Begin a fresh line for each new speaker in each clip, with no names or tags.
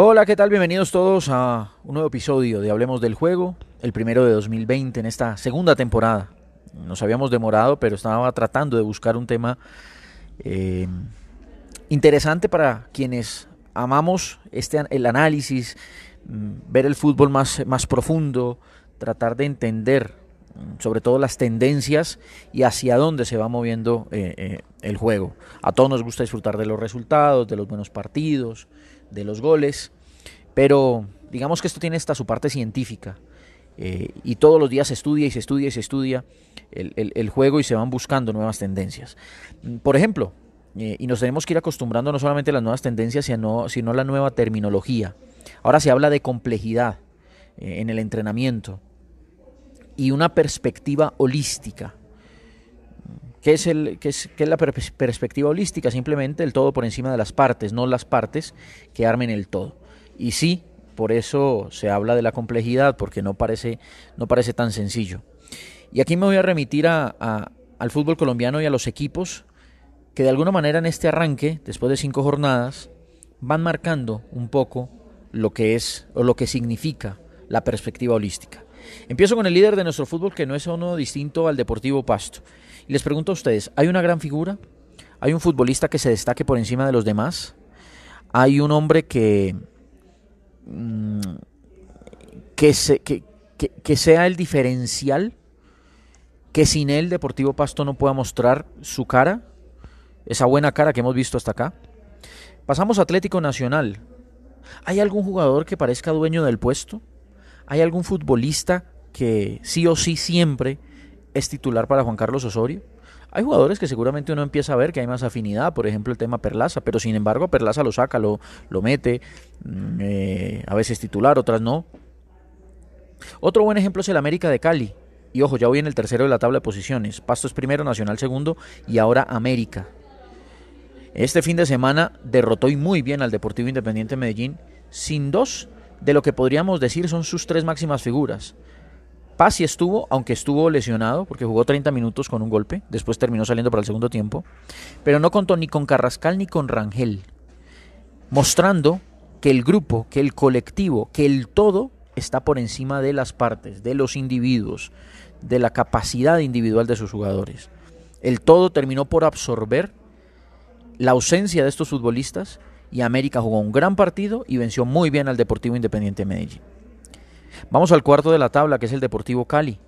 Hola, ¿qué tal? Bienvenidos todos a un nuevo episodio de Hablemos del Juego, el primero de 2020 en esta segunda temporada. Nos habíamos demorado, pero estaba tratando de buscar un tema eh, interesante para quienes amamos este, el análisis, mm, ver el fútbol más, más profundo, tratar de entender sobre todo las tendencias y hacia dónde se va moviendo eh, eh, el juego. A todos nos gusta disfrutar de los resultados, de los buenos partidos, de los goles, pero digamos que esto tiene hasta su parte científica. Eh, y todos los días se estudia y se estudia y se estudia el, juego y se van buscando nuevas tendencias. Por ejemplo, y nos tenemos que ir acostumbrando no solamente a las nuevas tendencias, sino, sino a la nueva terminología. Ahora se habla de complejidad en el entrenamiento y una perspectiva holística. ¿Qué es, el, qué es, qué es la perspectiva holística? Simplemente el todo por encima de las partes, no las partes que armen el todo. Y sí, por eso se habla de la complejidad, porque no parece, no parece tan sencillo. Y aquí me voy a remitir a, al fútbol colombiano y a los equipos que de alguna manera en este arranque, después de cinco jornadas, van marcando un poco lo que es o lo que significa la perspectiva holística. Empiezo con el líder de nuestro fútbol que no es uno distinto al Deportivo Pasto. Y les pregunto a ustedes, ¿hay una gran figura? ¿Hay un futbolista que se destaque por encima de los demás? ¿Hay un hombre que, mm, que, se, que, que, sea el diferencial? ¿Que sin él Deportivo Pasto no pueda mostrar su cara? Esa buena cara que hemos visto hasta acá. Pasamos a Atlético Nacional. ¿Hay algún jugador que parezca dueño del puesto? ¿Hay algún futbolista que sí o sí siempre es titular para Juan Carlos Osorio. Hay jugadores que seguramente uno empieza a ver que hay más afinidad, por ejemplo el tema Perlaza, pero sin embargo Perlaza lo saca, lo, lo mete, mm, eh, a veces titular, otras no. Otro buen ejemplo es el América de Cali. Y ojo, ya voy en el tercero de la tabla de posiciones. Pasto es primero, Nacional segundo y ahora América. Este fin de semana derrotó y muy bien al Deportivo Independiente Medellín, sin dos de lo que podríamos decir son sus tres máximas figuras. Paz estuvo, aunque estuvo lesionado, porque jugó 30 minutos con un golpe, después terminó saliendo para el segundo tiempo, pero no contó ni con Carrascal ni con Rangel, mostrando que el grupo, que el colectivo, que el todo está por encima de las partes, de los individuos, de la capacidad individual de sus jugadores. El todo terminó por absorber la ausencia de estos futbolistas y América jugó un gran partido y venció muy bien al Deportivo Independiente de Medellín. Vamos al cuarto de la tabla, que es el Deportivo Cali.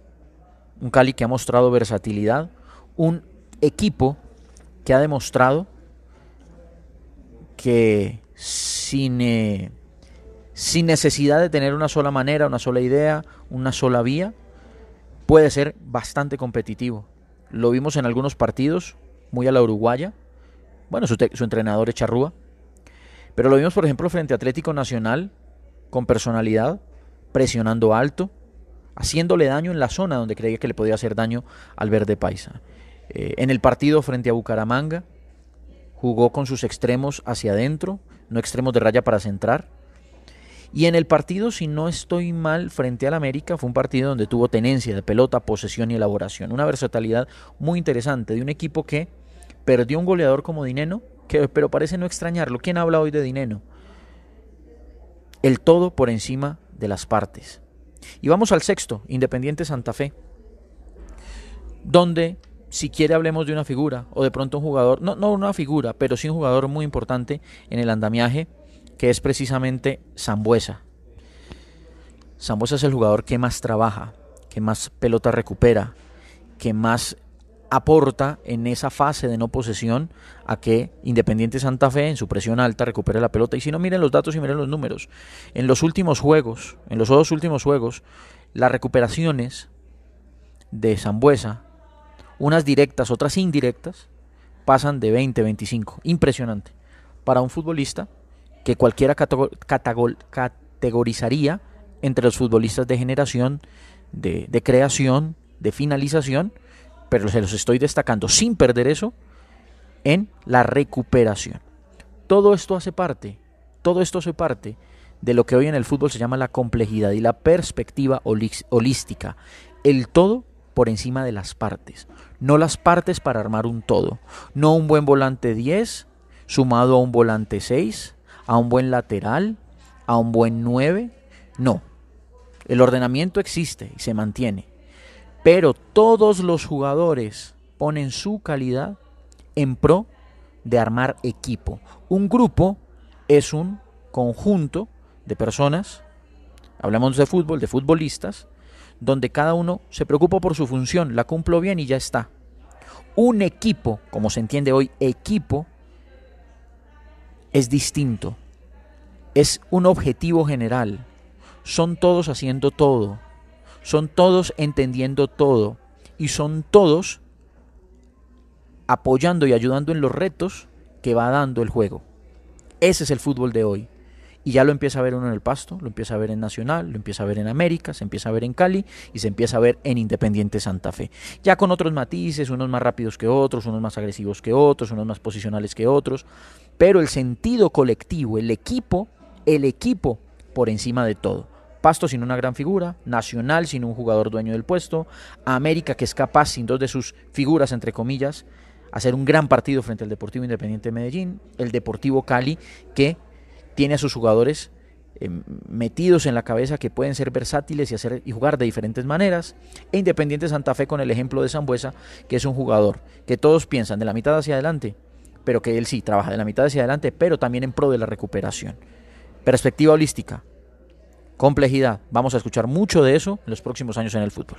Un Cali que ha mostrado versatilidad, un equipo que ha demostrado que sin, eh, necesidad de tener una sola manera, una sola idea, una sola vía, puede ser bastante competitivo. Lo vimos en algunos partidos, muy a la uruguaya. Bueno, su, su entrenador es Charrúa. Pero lo vimos, por ejemplo, frente a Atlético Nacional, con personalidad, presionando alto, haciéndole daño en la zona donde creía que le podía hacer daño al verde paisa. Eh, en el partido frente a Bucaramanga, jugó con sus extremos hacia adentro, no extremos de raya para centrar. Y en el partido, si no estoy mal, frente al América, fue un partido donde tuvo tenencia de pelota, posesión y elaboración. Una versatilidad muy interesante de un equipo que perdió un goleador como Dineno, pero parece no extrañarlo. ¿Quién habla hoy de Dineno? El todo por encima de las partes. Y vamos al sexto, Independiente Santa Fe, donde si quiere hablemos de una figura o de pronto un jugador, no, no una figura, pero sí un jugador muy importante en el andamiaje, que es precisamente Zambuesa. Zambuesa es el jugador que más trabaja, que más pelota recupera, que más aporta en esa fase de no posesión a que Independiente Santa Fe en su presión alta recupere la pelota. Y si no, miren los datos y miren los números. En los últimos juegos, en los dos últimos juegos, las recuperaciones de Zambuesa, unas directas, otras indirectas, pasan de 20, 25. Impresionante. Para un futbolista que cualquiera categorizaría entre los futbolistas de generación, de, de creación, de finalización, pero se los estoy destacando sin perder eso en la recuperación. Todo esto hace parte, todo esto hace parte de lo que hoy en el fútbol se llama la complejidad y la perspectiva holística. El todo por encima de las partes. No las partes para armar un todo. No un buen volante 10 sumado a un volante 6, a un buen lateral, a un buen 9, no. El ordenamiento existe y se mantiene. Pero todos los jugadores ponen su calidad en pro de armar equipo. Un grupo es un conjunto de personas, hablamos de fútbol, de futbolistas, donde cada uno se preocupa por su función, la cumplo bien y ya está. Un equipo, como se entiende hoy, equipo, es distinto. Es un objetivo general. Son todos haciendo todo. Son todos entendiendo todo. Y son todos apoyando y ayudando en los retos que va dando el juego. Ese es el fútbol de hoy. Y ya lo empieza a ver uno en el Pasto, lo empieza a ver en Nacional, lo empieza a ver en América, se empieza a ver en Cali y se empieza a ver en Independiente Santa Fe. Ya con otros matices, unos más rápidos que otros, unos más agresivos que otros, unos más posicionales que otros. Pero el sentido colectivo, el equipo, el equipo por encima de todo. Pasto sin una gran figura, Nacional sin un jugador dueño del puesto, América que es capaz sin dos de sus figuras, entre comillas, hacer un gran partido frente al Deportivo Independiente de Medellín, el Deportivo Cali que tiene a sus jugadores eh, metidos en la cabeza que pueden ser versátiles y, hacer, y jugar de diferentes maneras. E Independiente Santa Fe con el ejemplo de Zambuesa, que es un jugador que todos piensan de la mitad hacia adelante, pero que él sí trabaja de la mitad hacia adelante, pero también en pro de la recuperación. Perspectiva holística, complejidad. Vamos a escuchar mucho de eso en los próximos años en el fútbol.